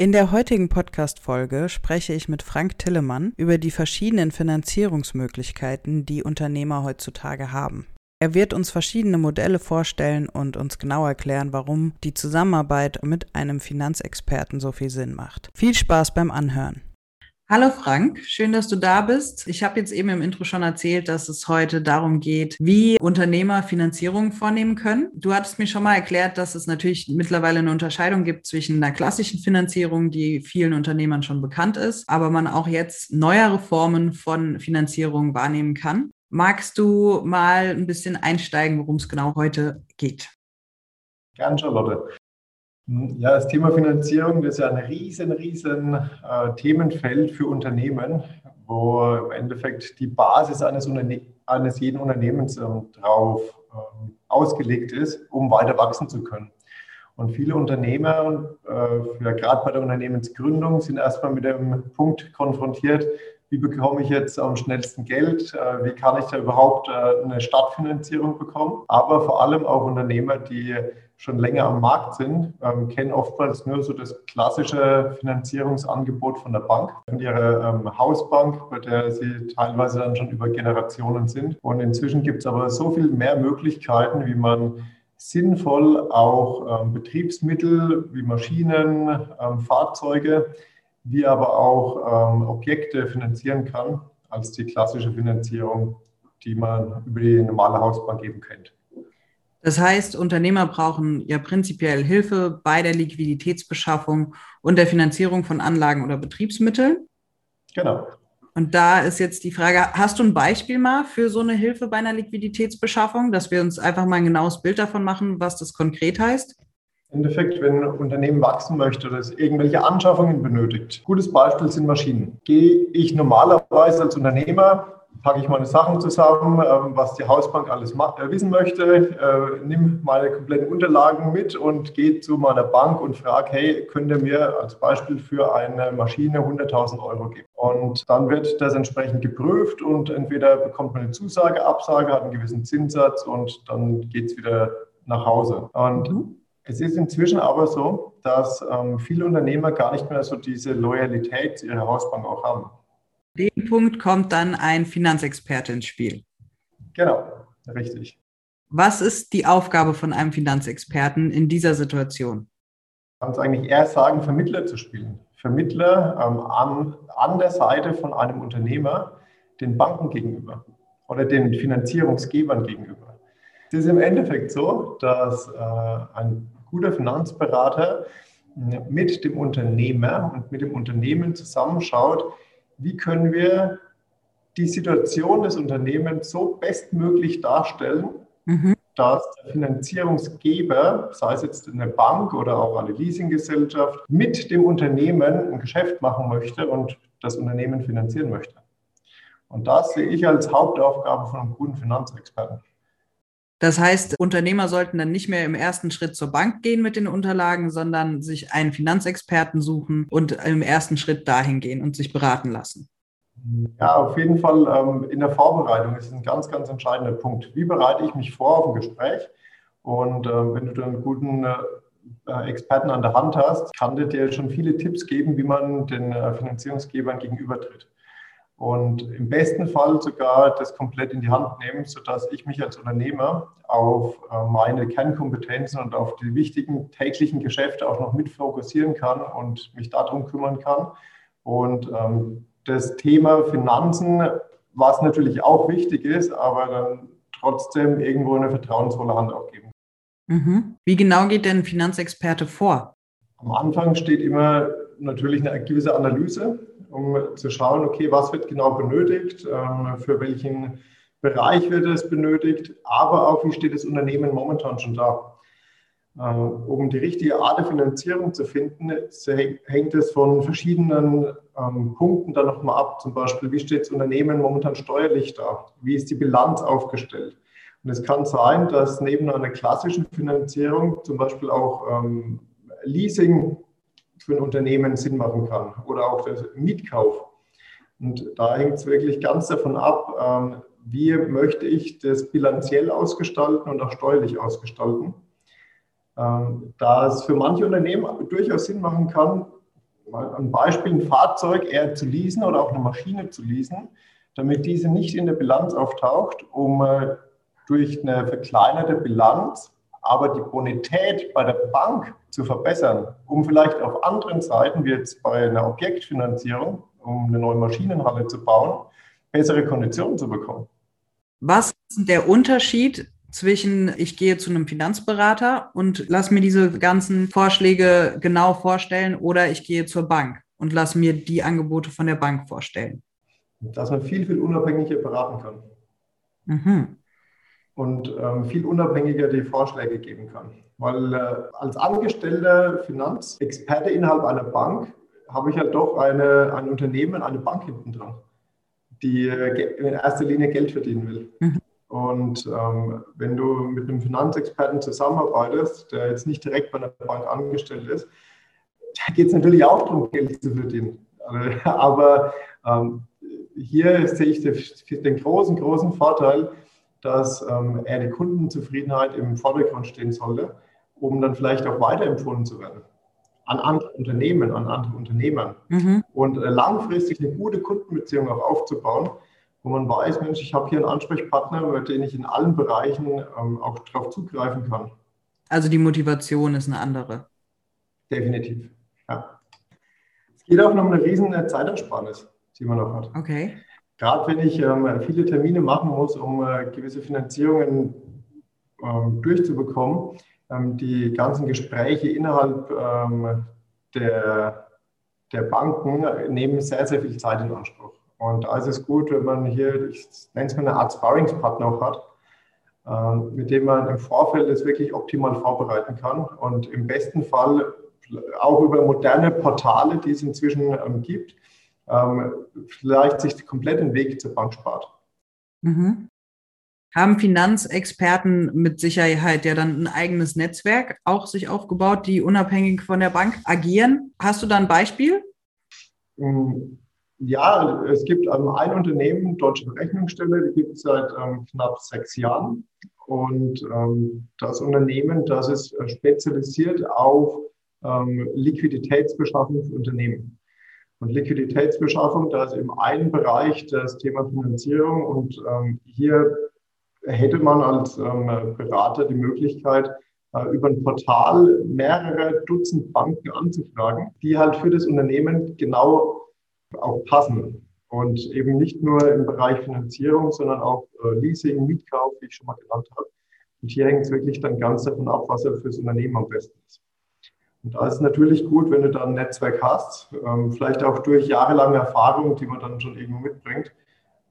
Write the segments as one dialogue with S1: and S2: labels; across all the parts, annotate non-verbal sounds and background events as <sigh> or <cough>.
S1: In der heutigen Podcast-Folge spreche ich mit Frank Tillemann über die verschiedenen Finanzierungsmöglichkeiten, die Unternehmer heutzutage haben. Er wird uns verschiedene Modelle vorstellen und uns genau erklären, warum die Zusammenarbeit mit einem Finanzexperten so viel Sinn macht. Viel Spaß beim Anhören. Hallo Frank, schön, dass du da bist. Ich habe jetzt eben im Intro schon erzählt, dass es heute darum geht, wie Unternehmer Finanzierung vornehmen können. Du hattest mir schon mal erklärt, dass es natürlich mittlerweile eine Unterscheidung gibt zwischen einer klassischen Finanzierung, die vielen Unternehmern schon bekannt ist, aber man auch jetzt neuere Formen von Finanzierung wahrnehmen kann. Magst du mal ein bisschen einsteigen, worum es genau heute geht?
S2: Gern, Charlotte. Ja, das Thema Finanzierung ist ja ein riesen, riesen äh, Themenfeld für Unternehmen, wo im Endeffekt die Basis eines, Unterne eines jeden Unternehmens ähm, drauf ähm, ausgelegt ist, um weiter wachsen zu können. Und viele Unternehmer, äh, gerade bei der Unternehmensgründung, sind erstmal mit dem Punkt konfrontiert, wie bekomme ich jetzt am schnellsten Geld, äh, wie kann ich da überhaupt äh, eine Startfinanzierung bekommen. Aber vor allem auch Unternehmer, die schon länger am Markt sind, ähm, kennen oftmals nur so das klassische Finanzierungsangebot von der Bank, von ihrer ähm, Hausbank, bei der sie teilweise dann schon über Generationen sind. Und inzwischen gibt es aber so viel mehr Möglichkeiten, wie man sinnvoll auch ähm, Betriebsmittel wie Maschinen, ähm, Fahrzeuge, wie aber auch ähm, Objekte finanzieren kann, als die klassische Finanzierung, die man über die normale Hausbank eben kennt.
S1: Das heißt, Unternehmer brauchen ja prinzipiell Hilfe bei der Liquiditätsbeschaffung und der Finanzierung von Anlagen oder Betriebsmitteln.
S2: Genau.
S1: Und da ist jetzt die Frage, hast du ein Beispiel mal für so eine Hilfe bei einer Liquiditätsbeschaffung, dass wir uns einfach mal ein genaues Bild davon machen, was das konkret heißt?
S2: Endeffekt, wenn ein Unternehmen wachsen möchte oder es irgendwelche Anschaffungen benötigt. Gutes Beispiel sind Maschinen. Gehe ich normalerweise als Unternehmer packe ich meine Sachen zusammen, ähm, was die Hausbank alles äh, wissen möchte, äh, nimm meine kompletten Unterlagen mit und gehe zu meiner Bank und frage, hey, könnt ihr mir als Beispiel für eine Maschine 100.000 Euro geben? Und dann wird das entsprechend geprüft und entweder bekommt man eine Zusage, Absage, hat einen gewissen Zinssatz und dann geht es wieder nach Hause. Und mhm. Es ist inzwischen aber so, dass ähm, viele Unternehmer gar nicht mehr so diese Loyalität zu ihrer Hausbank auch haben
S1: dem Punkt kommt dann ein Finanzexperte ins Spiel.
S2: Genau, richtig.
S1: Was ist die Aufgabe von einem Finanzexperten in dieser Situation?
S2: Kann es eigentlich eher sagen, Vermittler zu spielen. Vermittler ähm, an, an der Seite von einem Unternehmer den Banken gegenüber oder den Finanzierungsgebern gegenüber. Es ist im Endeffekt so, dass äh, ein guter Finanzberater mit dem Unternehmer und mit dem Unternehmen zusammenschaut, wie können wir die Situation des Unternehmens so bestmöglich darstellen, mhm. dass der Finanzierungsgeber, sei es jetzt eine Bank oder auch eine Leasinggesellschaft, mit dem Unternehmen ein Geschäft machen möchte und das Unternehmen finanzieren möchte. Und das sehe ich als Hauptaufgabe von einem guten Finanzexperten.
S1: Das heißt, Unternehmer sollten dann nicht mehr im ersten Schritt zur Bank gehen mit den Unterlagen, sondern sich einen Finanzexperten suchen und im ersten Schritt dahin gehen und sich beraten lassen.
S2: Ja, auf jeden Fall ähm, in der Vorbereitung ist ein ganz, ganz entscheidender Punkt. Wie bereite ich mich vor auf ein Gespräch? Und äh, wenn du dann einen guten äh, Experten an der Hand hast, kann der dir schon viele Tipps geben, wie man den äh, Finanzierungsgebern gegenübertritt und im besten Fall sogar das komplett in die Hand nehmen, sodass ich mich als Unternehmer auf äh, meine Kernkompetenzen und auf die wichtigen täglichen Geschäfte auch noch mit fokussieren kann und mich darum kümmern kann. Und ähm, das Thema Finanzen, was natürlich auch wichtig ist, aber dann trotzdem irgendwo eine vertrauensvolle Hand aufgeben.
S1: Mhm. Wie genau geht denn Finanzexperte vor?
S2: Am Anfang steht immer natürlich eine gewisse Analyse um zu schauen, okay, was wird genau benötigt, ähm, für welchen Bereich wird es benötigt, aber auch, wie steht das Unternehmen momentan schon da. Äh, um die richtige Art der Finanzierung zu finden, hängt es von verschiedenen ähm, Punkten dann nochmal ab. Zum Beispiel, wie steht das Unternehmen momentan steuerlich da? Wie ist die Bilanz aufgestellt? Und es kann sein, dass neben einer klassischen Finanzierung zum Beispiel auch ähm, Leasing für ein Unternehmen Sinn machen kann oder auch der Mietkauf. Und da hängt es wirklich ganz davon ab, ähm, wie möchte ich das bilanziell ausgestalten und auch steuerlich ausgestalten. Ähm, da es für manche Unternehmen durchaus Sinn machen kann, mal ein Beispiel, ein Fahrzeug eher zu leasen oder auch eine Maschine zu leasen, damit diese nicht in der Bilanz auftaucht, um äh, durch eine verkleinerte Bilanz aber die Bonität bei der Bank zu verbessern, um vielleicht auf anderen Seiten, wie jetzt bei einer Objektfinanzierung, um eine neue Maschinenhalle zu bauen, bessere Konditionen zu bekommen.
S1: Was ist der Unterschied zwischen ich gehe zu einem Finanzberater und lass mir diese ganzen Vorschläge genau vorstellen oder ich gehe zur Bank und lass mir die Angebote von der Bank vorstellen?
S2: Dass man viel, viel unabhängiger beraten kann. Mhm. Und ähm, viel unabhängiger die Vorschläge geben kann. Weil äh, als angestellter Finanzexperte innerhalb einer Bank habe ich halt doch eine, ein Unternehmen, eine Bank hinten dran, die äh, in erster Linie Geld verdienen will. Mhm. Und ähm, wenn du mit einem Finanzexperten zusammenarbeitest, der jetzt nicht direkt bei einer Bank angestellt ist, da geht es natürlich auch darum, Geld zu verdienen. <laughs> Aber ähm, hier sehe ich den, den, großen, großen Vorteil, dass ähm, eher die Kundenzufriedenheit im Vordergrund stehen sollte, um dann vielleicht auch weiterempfohlen zu werden an andere Unternehmen, an andere Unternehmer mhm. und äh, langfristig eine gute Kundenbeziehung auch aufzubauen wo man weiß, Mensch, ich habe hier einen Ansprechpartner, über den ich in allen Bereichen ähm, auch darauf zugreifen kann.
S1: Also die Motivation ist eine andere.
S2: Definitiv, ja. Es geht auch noch um eine riesen Zeitersparnis, die man noch hat.
S1: Okay.
S2: Gerade wenn ich ähm, viele Termine machen muss, um äh, gewisse Finanzierungen ähm, durchzubekommen, ähm, die ganzen Gespräche innerhalb ähm, der, der Banken nehmen sehr, sehr viel Zeit in Anspruch. Und da ist es gut, wenn man hier, ich nenne es mal eine Art Sparringspartner auch hat, ähm, mit dem man im Vorfeld es wirklich optimal vorbereiten kann und im besten Fall auch über moderne Portale, die es inzwischen ähm, gibt, ähm, vielleicht sich komplett den Weg zur Bank spart.
S1: Mhm. Haben Finanzexperten mit Sicherheit ja dann ein eigenes Netzwerk auch sich aufgebaut, die unabhängig von der Bank agieren? Hast du da ein Beispiel?
S2: Mm, ja, es gibt ähm, ein Unternehmen, Deutsche Berechnungsstelle, die gibt es seit ähm, knapp sechs Jahren. Und ähm, das Unternehmen, das ist äh, spezialisiert auf ähm, Liquiditätsbeschaffung für Unternehmen. Und Liquiditätsbeschaffung, da ist eben ein Bereich das Thema Finanzierung. Und ähm, hier hätte man als ähm, Berater die Möglichkeit, äh, über ein Portal mehrere Dutzend Banken anzufragen, die halt für das Unternehmen genau auch passen. Und eben nicht nur im Bereich Finanzierung, sondern auch äh, Leasing, Mietkauf, wie ich schon mal genannt habe. Und hier hängt es wirklich dann ganz davon ab, was er fürs Unternehmen am besten ist. Und da ist es natürlich gut, wenn du dann ein Netzwerk hast, ähm, vielleicht auch durch jahrelange Erfahrung, die man dann schon irgendwo mitbringt,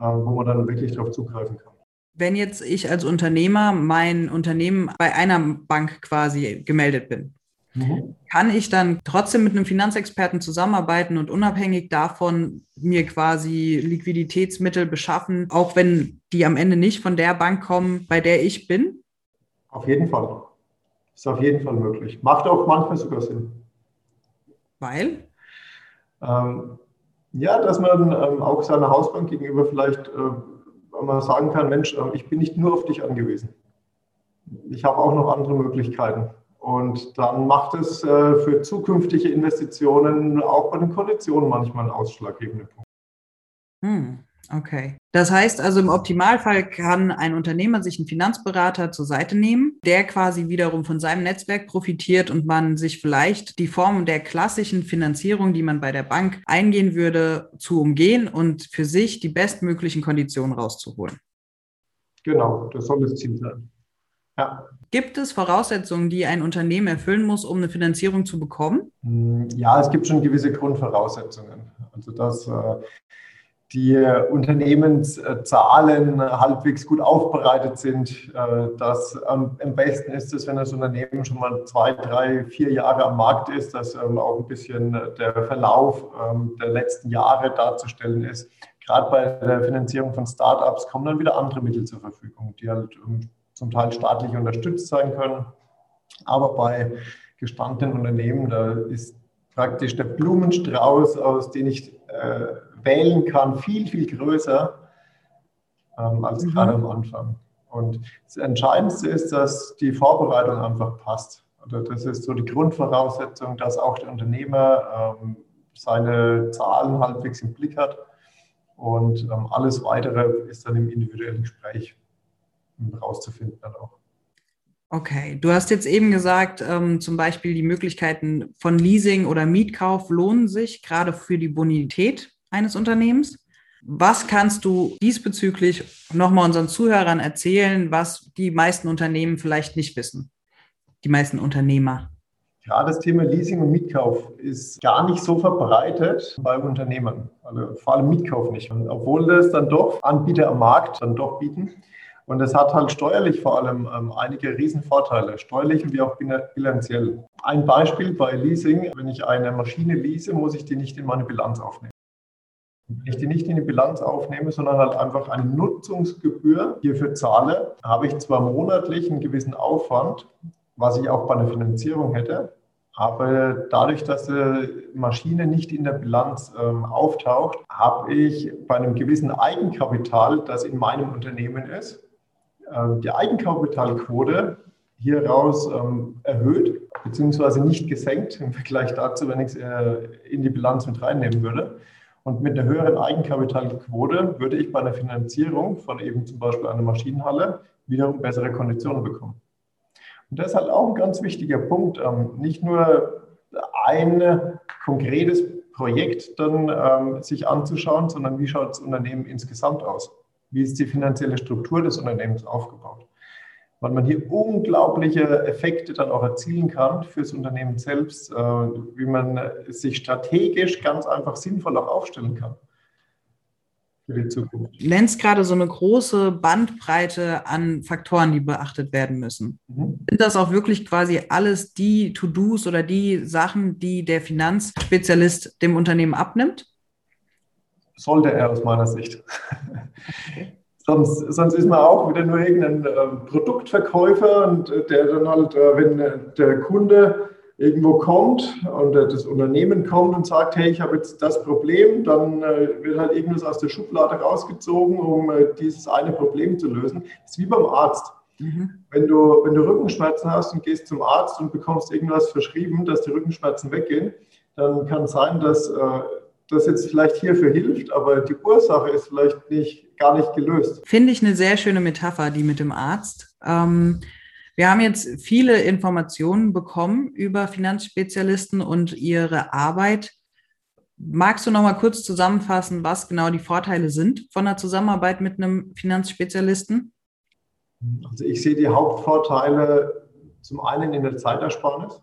S2: äh, wo man dann wirklich darauf zugreifen kann.
S1: Wenn jetzt ich als Unternehmer mein Unternehmen bei einer Bank quasi gemeldet bin, Mhm. Kann ich dann trotzdem mit einem Finanzexperten zusammenarbeiten und unabhängig davon mir quasi Liquiditätsmittel beschaffen, auch wenn die am Ende nicht von der Bank kommen, bei der ich bin?
S2: Auf jeden Fall. Ist auf jeden Fall möglich. Macht auch manchmal sogar Sinn.
S1: Weil?
S2: Ähm, ja, dass man ähm, auch seiner Hausbank gegenüber vielleicht äh, mal sagen kann, Mensch, äh, ich bin nicht nur auf dich angewiesen. Ich habe auch noch andere Möglichkeiten. Und dann macht es äh, für zukünftige Investitionen auch bei den Konditionen manchmal einen ausschlaggebenden Punkt.
S1: Hm, okay. Das heißt also, im Optimalfall kann ein Unternehmer sich einen Finanzberater zur Seite nehmen, der quasi wiederum von seinem Netzwerk profitiert und man sich vielleicht die Form der klassischen Finanzierung, die man bei der Bank eingehen würde, zu umgehen und für sich die bestmöglichen Konditionen rauszuholen.
S2: Genau, das soll das Ziel sein.
S1: Ja. Gibt es Voraussetzungen, die ein Unternehmen erfüllen muss, um eine Finanzierung zu bekommen?
S2: Hm, ja, es gibt schon gewisse Grundvoraussetzungen. Also dass äh, die Unternehmenszahlen halbwegs gut aufbereitet sind. Äh, dass am besten ist es, wenn das Unternehmen schon mal zwei, drei, vier Jahre am Markt ist, dass ähm, auch ein bisschen der Verlauf ähm, der letzten Jahre darzustellen ist. Gerade bei der Finanzierung von Startups kommen dann wieder andere Mittel zur Verfügung, die halt ähm, zum Teil staatlich unterstützt sein können. Aber bei gestandenen Unternehmen, da ist praktisch der Blumenstrauß, aus dem ich äh, wählen kann, viel, viel größer ähm, als mhm. gerade am Anfang. Und das Entscheidendste ist, dass die Vorbereitung einfach passt. Also das ist so die Grundvoraussetzung, dass auch der Unternehmer ähm, seine Zahlen halbwegs im Blick hat. Und ähm, alles Weitere ist dann im individuellen Gespräch rauszufinden dann auch.
S1: Okay, du hast jetzt eben gesagt, ähm, zum Beispiel die Möglichkeiten von Leasing oder Mietkauf lohnen sich gerade für die Bonität eines Unternehmens. Was kannst du diesbezüglich nochmal unseren Zuhörern erzählen, was die meisten Unternehmen vielleicht nicht wissen? Die meisten Unternehmer.
S2: Ja, das Thema Leasing und Mietkauf ist gar nicht so verbreitet bei Unternehmen, also vor allem Mietkauf nicht. Und obwohl das dann doch Anbieter am Markt dann doch bieten. Und das hat halt steuerlich vor allem ähm, einige Riesenvorteile, steuerlich wie auch bilanziell. Ein Beispiel bei Leasing, wenn ich eine Maschine lease, muss ich die nicht in meine Bilanz aufnehmen. Wenn ich die nicht in die Bilanz aufnehme, sondern halt einfach eine Nutzungsgebühr hierfür zahle, habe ich zwar monatlich einen gewissen Aufwand, was ich auch bei einer Finanzierung hätte, aber dadurch, dass die Maschine nicht in der Bilanz ähm, auftaucht, habe ich bei einem gewissen Eigenkapital, das in meinem Unternehmen ist, äh, die Eigenkapitalquote hieraus ähm, erhöht, beziehungsweise nicht gesenkt im Vergleich dazu, wenn ich es äh, in die Bilanz mit reinnehmen würde. Und mit einer höheren Eigenkapitalquote würde ich bei einer Finanzierung von eben zum Beispiel einer Maschinenhalle wiederum bessere Konditionen bekommen. Und das ist halt auch ein ganz wichtiger Punkt. Ähm, nicht nur ein konkretes Projekt dann ähm, sich anzuschauen, sondern wie schaut das Unternehmen insgesamt aus? Wie ist die finanzielle Struktur des Unternehmens aufgebaut? Weil man hier unglaubliche Effekte dann auch erzielen kann fürs Unternehmen selbst, äh, wie man sich strategisch ganz einfach sinnvoll auch aufstellen kann
S1: für die Zukunft. Du nennst gerade so eine große Bandbreite an Faktoren, die beachtet werden müssen. Mhm. Sind das auch wirklich quasi alles die To-Dos oder die Sachen, die der Finanzspezialist dem Unternehmen abnimmt?
S2: Sollte er aus meiner Sicht. Okay. Sonst, sonst ist man auch wieder nur irgendein äh, Produktverkäufer und äh, der dann halt, äh, wenn äh, der Kunde irgendwo kommt und äh, das Unternehmen kommt und sagt, hey, ich habe jetzt das Problem, dann äh, wird halt irgendwas aus der Schublade rausgezogen, um dieses eine Problem zu lösen. Das ist wie beim Arzt. Mhm. Wenn, du, wenn du Rückenschmerzen hast und gehst zum Arzt und bekommst irgendwas verschrieben, dass die Rückenschmerzen weggehen, dann kann es sein, dass das jetzt vielleicht hierfür hilft, aber die Ursache ist vielleicht nicht, gar nicht gelöst.
S1: Finde ich eine sehr schöne Metapher, die mit dem Arzt. Ähm, wir haben jetzt viele Informationen bekommen über Finanzspezialisten und ihre Arbeit. Magst du noch mal kurz zusammenfassen, was genau die Vorteile sind von der Zusammenarbeit mit einem Finanzspezialisten?
S2: Also ich sehe die Hauptvorteile zum einen in der Zeitersparnis,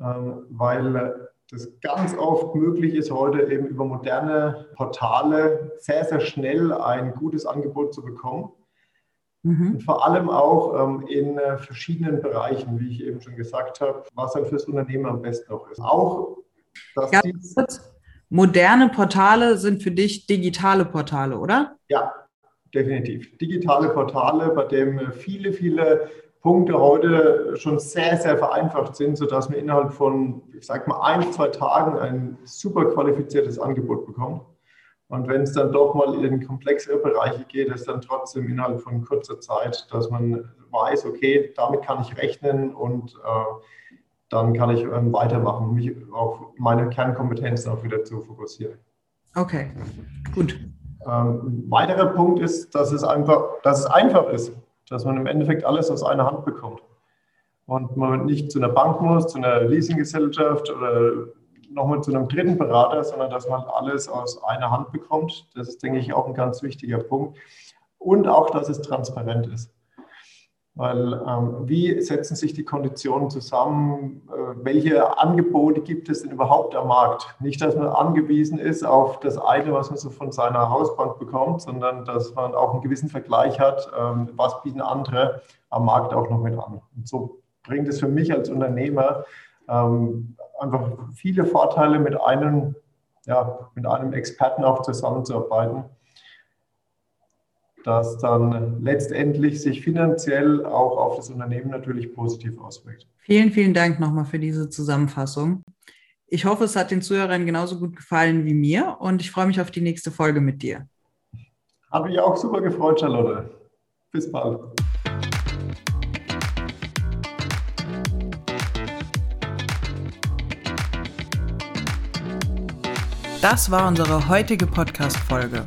S2: ähm, weil das ganz oft möglich ist, heute eben über moderne Portale sehr, sehr schnell ein gutes Angebot zu bekommen. Mhm. Und vor allem auch ähm, in äh, verschiedenen Bereichen, wie ich eben schon gesagt habe, was dann fürs Unternehmen am besten auch ist. Auch,
S1: dass kurz. Moderne Portale sind für dich digitale Portale, oder?
S2: Ja, definitiv. Digitale Portale, bei denen viele, viele Punkte heute schon sehr, sehr vereinfacht sind, sodass man innerhalb von, ich sag mal, ein, zwei Tagen ein super qualifiziertes Angebot bekommt. Und wenn es dann doch mal in komplexere Bereiche geht, ist dann trotzdem innerhalb von kurzer Zeit, dass man weiß, okay, damit kann ich rechnen und äh, dann kann ich ähm, weitermachen, mich auf meine Kernkompetenzen auch wieder zu fokussieren.
S1: Okay, gut.
S2: Ähm, ein weiterer Punkt ist, dass es einfach, dass es einfach ist dass man im Endeffekt alles aus einer Hand bekommt. Und man nicht zu einer Bank muss, zu einer Leasinggesellschaft oder nochmal zu einem dritten Berater, sondern dass man alles aus einer Hand bekommt. Das ist, denke ich, auch ein ganz wichtiger Punkt. Und auch, dass es transparent ist. Weil ähm, wie setzen sich die Konditionen zusammen? Äh, welche Angebote gibt es denn überhaupt am Markt? Nicht, dass man angewiesen ist auf das eine, was man so von seiner Hausbank bekommt, sondern dass man auch einen gewissen Vergleich hat, ähm, was bieten andere am Markt auch noch mit an. Und so bringt es für mich als Unternehmer ähm, einfach viele Vorteile, mit einem, ja, mit einem Experten auch zusammenzuarbeiten das dann letztendlich sich finanziell auch auf das Unternehmen natürlich positiv auswirkt.
S1: Vielen, vielen Dank nochmal für diese Zusammenfassung. Ich hoffe, es hat den Zuhörern genauso gut gefallen wie mir und ich freue mich auf die nächste Folge mit dir.
S2: Hat mich auch super gefreut, Charlotte. Bis bald.
S1: Das war unsere heutige Podcast-Folge.